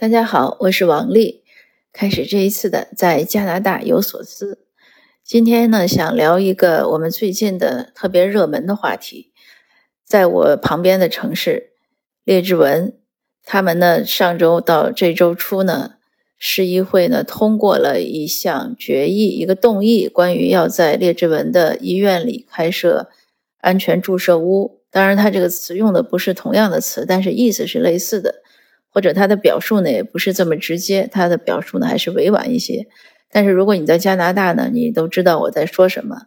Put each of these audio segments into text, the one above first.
大家好，我是王丽。开始这一次的在加拿大有所思。今天呢，想聊一个我们最近的特别热门的话题。在我旁边的城市列治文，他们呢上周到这周初呢，市议会呢通过了一项决议，一个动议，关于要在列治文的医院里开设安全注射屋。当然，他这个词用的不是同样的词，但是意思是类似的。或者他的表述呢，也不是这么直接，他的表述呢还是委婉一些。但是如果你在加拿大呢，你都知道我在说什么。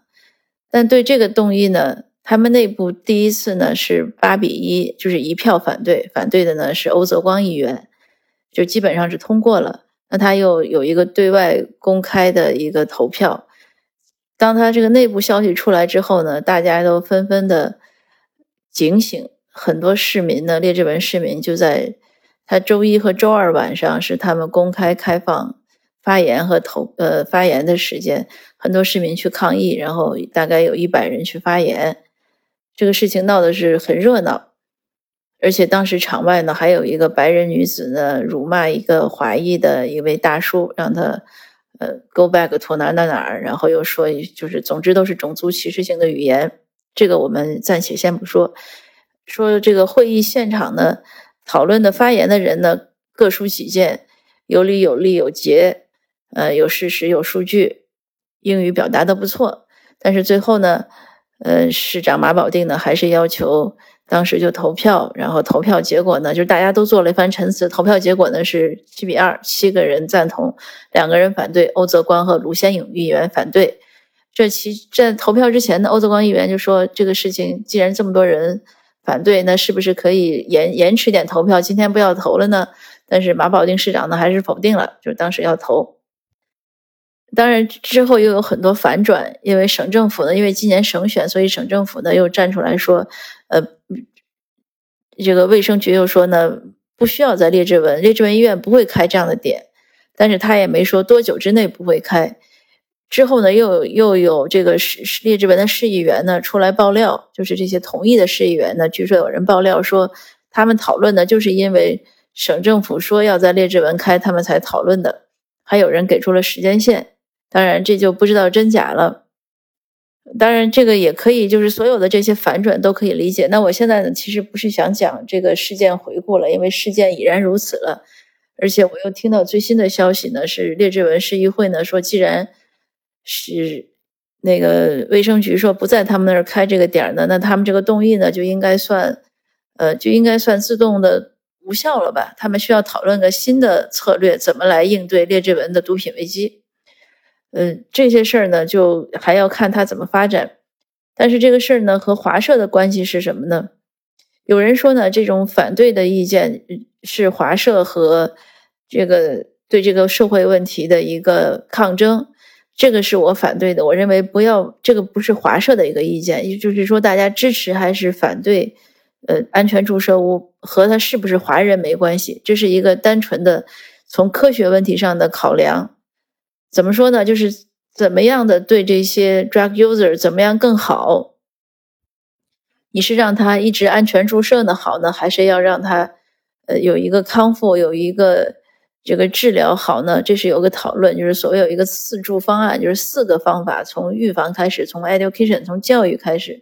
但对这个动议呢，他们内部第一次呢是八比一，就是一票反对，反对的呢是欧泽光议员，就基本上是通过了。那他又有一个对外公开的一个投票。当他这个内部消息出来之后呢，大家都纷纷的警醒，很多市民呢，列治文市民就在。他周一和周二晚上是他们公开开放发言和投呃发言的时间，很多市民去抗议，然后大概有一百人去发言，这个事情闹的是很热闹，而且当时场外呢还有一个白人女子呢辱骂一个华裔的一位大叔，让他呃 go back to 哪哪哪儿，然后又说就是总之都是种族歧视性的语言，这个我们暂且先不说，说这个会议现场呢。讨论的发言的人呢，各抒己见，有理有利有节，呃，有事实有数据，英语表达的不错。但是最后呢，呃，市长马保定呢，还是要求当时就投票，然后投票结果呢，就是大家都做了一番陈词，投票结果呢是七比二，七个人赞同，两个人反对，欧泽光和卢先勇议员反对。这其在投票之前呢，欧泽光议员就说，这个事情既然这么多人。反对，那是不是可以延延迟点投票？今天不要投了呢？但是马保定市长呢，还是否定了，就是当时要投。当然之后又有很多反转，因为省政府呢，因为今年省选，所以省政府呢又站出来说，呃，这个卫生局又说呢，不需要在列治文，列治文医院不会开这样的点，但是他也没说多久之内不会开。之后呢，又又有这个市列治文的市议员呢出来爆料，就是这些同意的市议员呢，据说有人爆料说，他们讨论的就是因为省政府说要在列治文开，他们才讨论的。还有人给出了时间线，当然这就不知道真假了。当然这个也可以，就是所有的这些反转都可以理解。那我现在呢，其实不是想讲这个事件回顾了，因为事件已然如此了。而且我又听到最新的消息呢，是列治文市议会呢说，既然是那个卫生局说不在他们那儿开这个点儿呢，那他们这个动议呢就应该算，呃，就应该算自动的无效了吧？他们需要讨论个新的策略，怎么来应对列治文的毒品危机？嗯，这些事儿呢，就还要看他怎么发展。但是这个事儿呢，和华社的关系是什么呢？有人说呢，这种反对的意见是华社和这个对这个社会问题的一个抗争。这个是我反对的，我认为不要这个不是华社的一个意见，也就是说大家支持还是反对，呃，安全注射物和他是不是华人没关系，这是一个单纯的从科学问题上的考量。怎么说呢？就是怎么样的对这些 drug user 怎么样更好？你是让他一直安全注射呢好呢，还是要让他呃有一个康复，有一个？这个治疗好呢，这是有个讨论，就是所谓有一个四助方案，就是四个方法，从预防开始，从 education，从教育开始，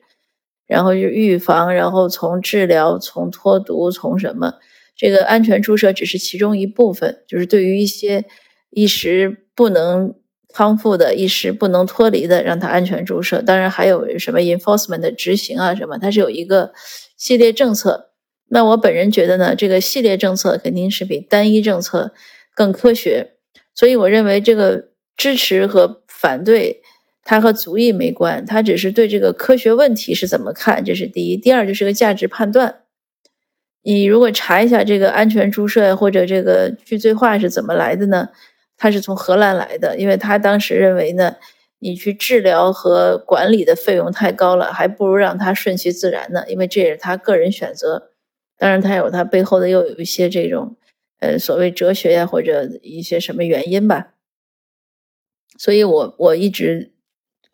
然后就预防，然后从治疗，从脱毒，从什么？这个安全注射只是其中一部分，就是对于一些一时不能康复的、一时不能脱离的，让他安全注射。当然还有什么 enforcement 的执行啊，什么，它是有一个系列政策。那我本人觉得呢，这个系列政策肯定是比单一政策更科学，所以我认为这个支持和反对，它和族裔没关，它只是对这个科学问题是怎么看，这是第一。第二就是个价值判断。你如果查一下这个安全注射或者这个去罪化是怎么来的呢？它是从荷兰来的，因为他当时认为呢，你去治疗和管理的费用太高了，还不如让它顺其自然呢，因为这也是他个人选择。当然，他有他背后的又有一些这种，呃，所谓哲学呀，或者一些什么原因吧。所以我我一直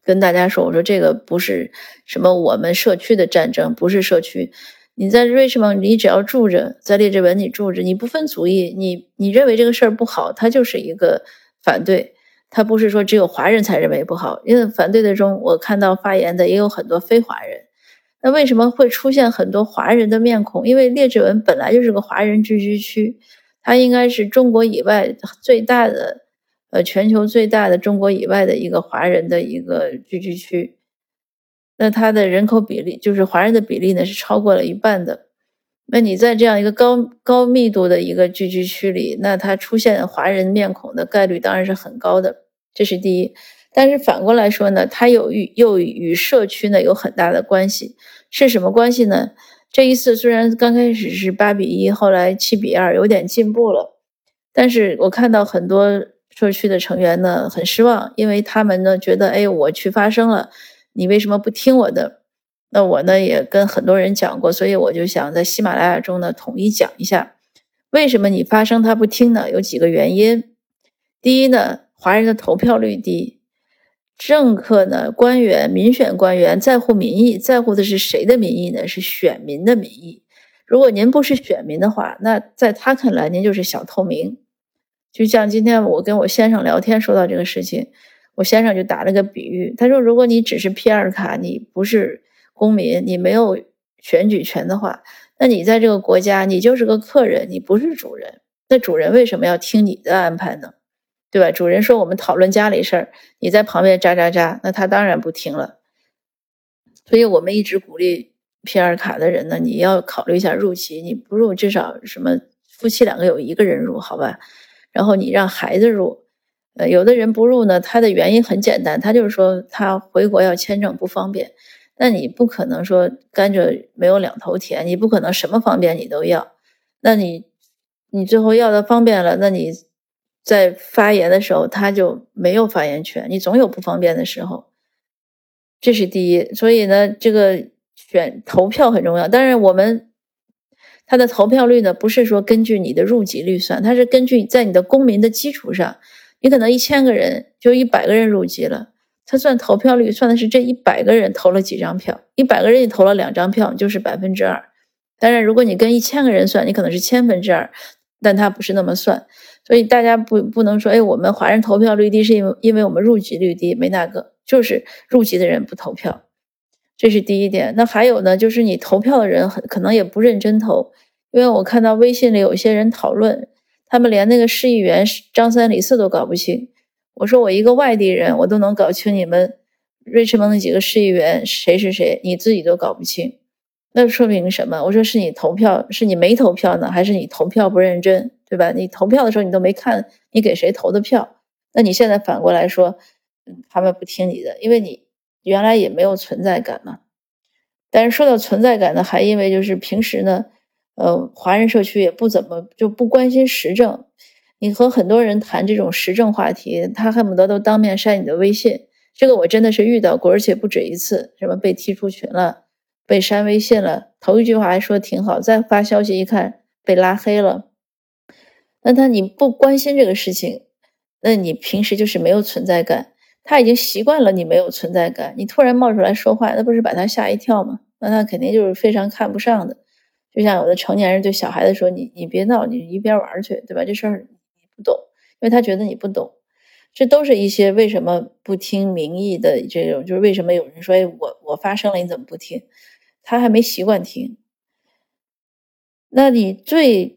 跟大家说，我说这个不是什么我们社区的战争，不是社区，你在瑞士蒙，你只要住着，在列治文你住着，你不分族裔，你你认为这个事儿不好，他就是一个反对，他不是说只有华人才认为不好，因为反对的中，我看到发言的也有很多非华人。那为什么会出现很多华人的面孔？因为列治文本来就是个华人聚居区，它应该是中国以外最大的，呃，全球最大的中国以外的一个华人的一个聚居区。那它的人口比例，就是华人的比例呢，是超过了一半的。那你在这样一个高高密度的一个聚居区里，那它出现华人面孔的概率当然是很高的，这是第一。但是反过来说呢，它有与又与社区呢有很大的关系。是什么关系呢？这一次虽然刚开始是八比一，后来七比二，有点进步了。但是我看到很多社区的成员呢很失望，因为他们呢觉得，哎，我去发声了，你为什么不听我的？那我呢也跟很多人讲过，所以我就想在喜马拉雅中呢统一讲一下，为什么你发声他不听呢？有几个原因。第一呢，华人的投票率低。政客呢，官员、民选官员在乎民意，在乎的是谁的民意呢？是选民的民意。如果您不是选民的话，那在他看来，您就是小透明。就像今天我跟我先生聊天说到这个事情，我先生就打了个比喻，他说：“如果你只是 PR 卡，你不是公民，你没有选举权的话，那你在这个国家，你就是个客人，你不是主人。那主人为什么要听你的安排呢？”对吧？主人说我们讨论家里事儿，你在旁边喳喳喳，那他当然不听了。所以我们一直鼓励皮尔卡的人呢，你要考虑一下入籍，你不入至少什么夫妻两个有一个人入，好吧？然后你让孩子入，呃，有的人不入呢，他的原因很简单，他就是说他回国要签证不方便。那你不可能说甘蔗没有两头甜，你不可能什么方便你都要。那你你最后要的方便了，那你。在发言的时候，他就没有发言权。你总有不方便的时候，这是第一。所以呢，这个选投票很重要。当然，我们他的投票率呢，不是说根据你的入籍率算，它是根据在你的公民的基础上，你可能一千个人就一百个人入籍了，他算投票率，算的是这一百个人投了几张票，一百个人你投了两张票，就是百分之二。当然，如果你跟一千个人算，你可能是千分之二，但它不是那么算。所以大家不不能说，哎，我们华人投票率低是因为因为我们入籍率低，没那个，就是入籍的人不投票，这是第一点。那还有呢，就是你投票的人很可能也不认真投，因为我看到微信里有些人讨论，他们连那个市议员张三李四都搞不清。我说我一个外地人，我都能搞清你们瑞士蒙那几个市议员谁是谁，你自己都搞不清，那说明什么？我说是你投票，是你没投票呢，还是你投票不认真？对吧？你投票的时候你都没看你给谁投的票，那你现在反过来说，他们不听你的，因为你原来也没有存在感嘛。但是说到存在感呢，还因为就是平时呢，呃，华人社区也不怎么就不关心时政。你和很多人谈这种时政话题，他恨不得都当面删你的微信。这个我真的是遇到过，而且不止一次，什么被踢出群了，被删微信了，头一句话还说挺好，再发消息一看被拉黑了。那他你不关心这个事情，那你平时就是没有存在感。他已经习惯了你没有存在感，你突然冒出来说话，那不是把他吓一跳吗？那他肯定就是非常看不上的。就像有的成年人对小孩子说：“你你别闹，你一边玩去，对吧？”这事儿你不懂，因为他觉得你不懂。这都是一些为什么不听民意的这种，就是为什么有人说：“哎，我我发声了，你怎么不听？”他还没习惯听。那你最。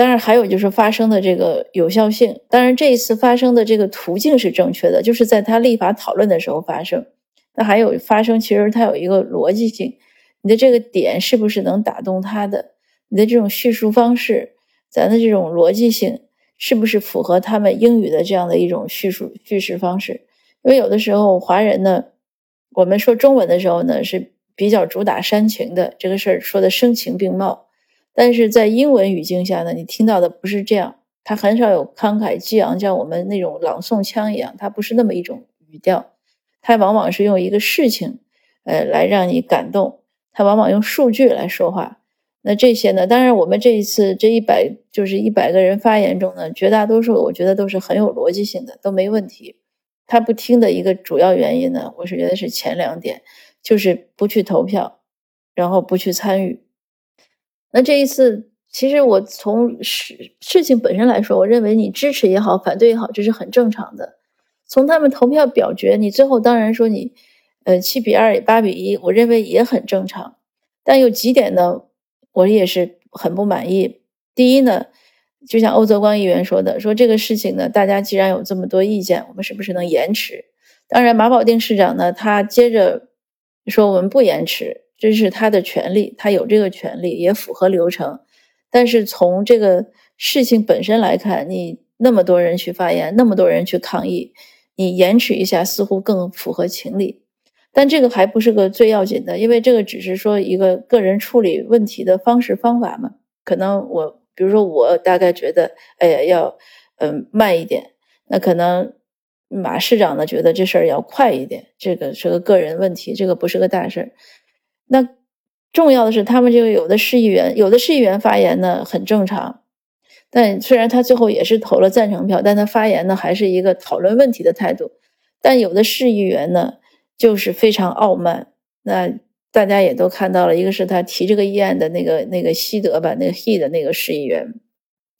当然，还有就是发生的这个有效性。当然，这一次发生的这个途径是正确的，就是在他立法讨论的时候发生。那还有发生，其实它有一个逻辑性，你的这个点是不是能打动他的？你的这种叙述方式，咱的这种逻辑性是不是符合他们英语的这样的一种叙述叙事方式？因为有的时候华人呢，我们说中文的时候呢是比较主打煽情的，这个事儿说的声情并茂。但是在英文语境下呢，你听到的不是这样，它很少有慷慨激昂，像我们那种朗诵腔一样，它不是那么一种语调，它往往是用一个事情，呃，来让你感动，它往往用数据来说话。那这些呢，当然我们这一次这一百就是一百个人发言中呢，绝大多数我觉得都是很有逻辑性的，都没问题。他不听的一个主要原因呢，我是觉得是前两点，就是不去投票，然后不去参与。那这一次，其实我从事事情本身来说，我认为你支持也好，反对也好，这是很正常的。从他们投票表决，你最后当然说你，呃，七比二、八比一，我认为也很正常。但有几点呢，我也是很不满意。第一呢，就像欧泽光议员说的，说这个事情呢，大家既然有这么多意见，我们是不是能延迟？当然，马保定市长呢，他接着说我们不延迟。这是他的权利，他有这个权利，也符合流程。但是从这个事情本身来看，你那么多人去发言，那么多人去抗议，你延迟一下似乎更符合情理。但这个还不是个最要紧的，因为这个只是说一个个人处理问题的方式方法嘛。可能我，比如说我大概觉得，哎呀，要嗯慢一点。那可能马市长呢觉得这事儿要快一点。这个是个个人问题，这个不是个大事儿。那重要的是，他们这个有的市议员，有的市议员发言呢很正常，但虽然他最后也是投了赞成票，但他发言呢还是一个讨论问题的态度。但有的市议员呢就是非常傲慢。那大家也都看到了，一个是他提这个议案的那个那个西德吧，那个 he 的那个市议员，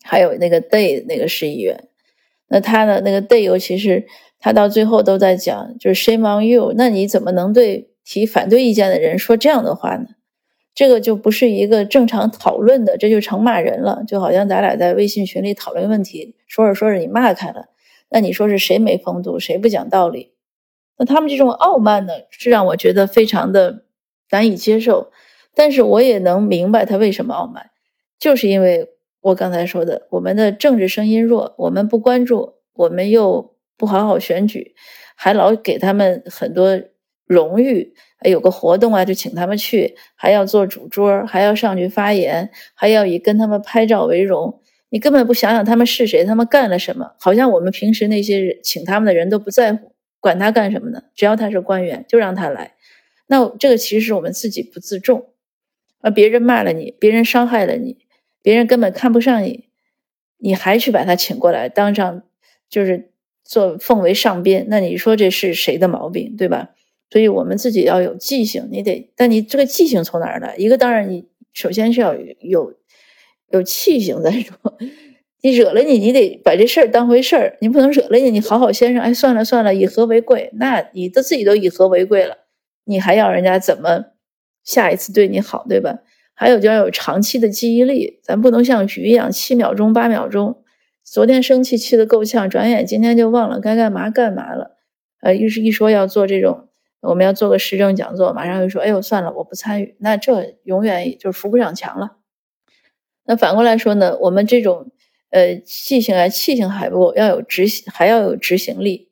还有那个 day 那个市议员。那他呢，那个 day 尤其是他到最后都在讲，就是 shame on you，那你怎么能对？提反对意见的人说这样的话呢，这个就不是一个正常讨论的，这就成骂人了。就好像咱俩在微信群里讨论问题，说着说着你骂开了，那你说是谁没风度，谁不讲道理？那他们这种傲慢呢，是让我觉得非常的难以接受。但是我也能明白他为什么傲慢，就是因为我刚才说的，我们的政治声音弱，我们不关注，我们又不好好选举，还老给他们很多。荣誉，有个活动啊，就请他们去，还要做主桌，还要上去发言，还要以跟他们拍照为荣。你根本不想想他们是谁，他们干了什么？好像我们平时那些请他们的人都不在乎，管他干什么呢？只要他是官员，就让他来。那这个其实是我们自己不自重啊！别人骂了你，别人伤害了你，别人根本看不上你，你还去把他请过来当上，就是做奉为上宾。那你说这是谁的毛病，对吧？所以我们自己要有记性，你得，但你这个记性从哪儿来？一个当然，你首先是要有有气性。再说，你惹了你，你得把这事儿当回事儿，你不能惹了你，你好好先生，哎，算了算了，以和为贵。那你都自己都以和为贵了，你还要人家怎么下一次对你好，对吧？还有就要有长期的记忆力，咱不能像鱼一样，七秒钟、八秒钟，昨天生气气得够呛，转眼今天就忘了该干嘛干嘛了。呃，一是一说要做这种。我们要做个时政讲座，马上就说：“哎呦，算了，我不参与。”那这永远就扶不上墙了。那反过来说呢，我们这种呃气性啊、气性还不够，要有执行，还要有执行力，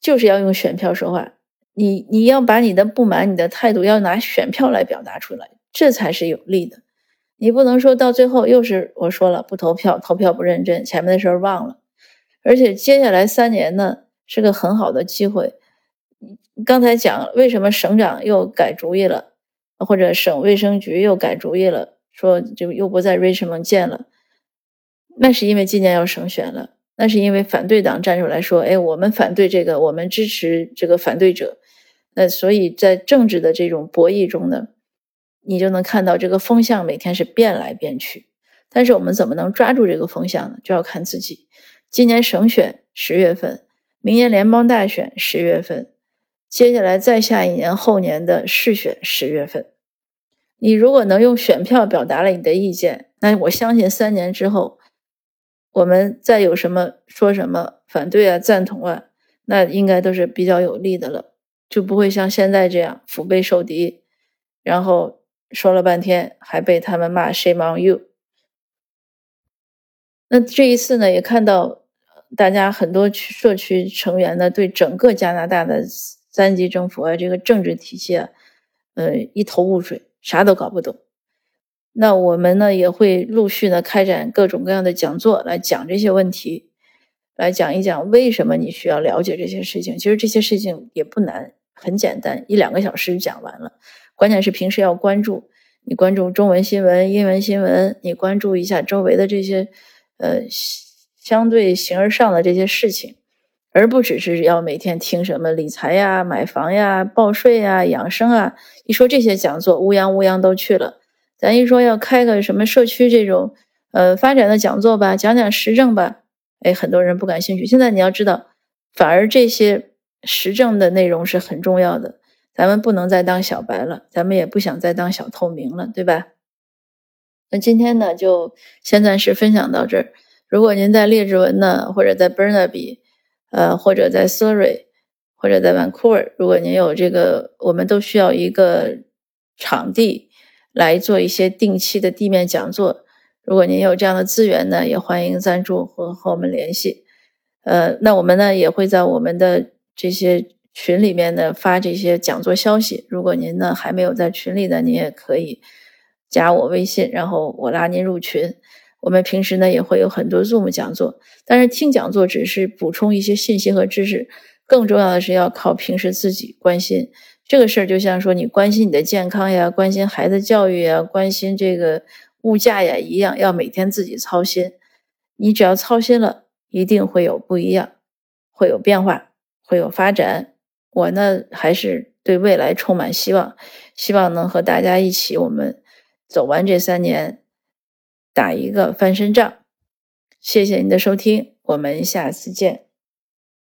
就是要用选票说话。你你要把你的不满、你的态度要拿选票来表达出来，这才是有利的。你不能说到最后又是我说了不投票，投票不认真，前面的事儿忘了。而且接下来三年呢，是个很好的机会。刚才讲为什么省长又改主意了，或者省卫生局又改主意了，说就又不在 Richmond 建了，那是因为今年要省选了，那是因为反对党站出来说，哎，我们反对这个，我们支持这个反对者，那所以在政治的这种博弈中呢，你就能看到这个风向每天是变来变去，但是我们怎么能抓住这个风向呢？就要看自己。今年省选十月份，明年联邦大选十月份。接下来再下一年后年的市选十月份，你如果能用选票表达了你的意见，那我相信三年之后，我们再有什么说什么反对啊、赞同啊，那应该都是比较有利的了，就不会像现在这样腹背受敌，然后说了半天还被他们骂 shame on you。那这一次呢，也看到大家很多社区成员呢，对整个加拿大的。三级政府啊，这个政治体系啊，呃，一头雾水，啥都搞不懂。那我们呢，也会陆续的开展各种各样的讲座，来讲这些问题，来讲一讲为什么你需要了解这些事情。其实这些事情也不难，很简单，一两个小时讲完了。关键是平时要关注，你关注中文新闻、英文新闻，你关注一下周围的这些，呃，相对形而上的这些事情。而不只是要每天听什么理财呀、买房呀、报税呀、养生啊，一说这些讲座，乌泱乌泱都去了。咱一说要开个什么社区这种呃发展的讲座吧，讲讲时政吧，哎，很多人不感兴趣。现在你要知道，反而这些时政的内容是很重要的。咱们不能再当小白了，咱们也不想再当小透明了，对吧？那今天呢，就先暂时分享到这儿。如果您在列治文呢，或者在 Burnaby，呃，或者在 Surrey，或者在 Vancouver，如果您有这个，我们都需要一个场地来做一些定期的地面讲座。如果您有这样的资源呢，也欢迎赞助和和我们联系。呃，那我们呢也会在我们的这些。群里面呢发这些讲座消息，如果您呢还没有在群里的，您也可以加我微信，然后我拉您入群。我们平时呢也会有很多 Zoom 讲座，但是听讲座只是补充一些信息和知识，更重要的是要靠平时自己关心这个事儿。就像说你关心你的健康呀，关心孩子教育呀，关心这个物价呀一样，要每天自己操心。你只要操心了，一定会有不一样，会有变化，会有发展。我呢，还是对未来充满希望，希望能和大家一起，我们走完这三年，打一个翻身仗。谢谢您的收听，我们下次见。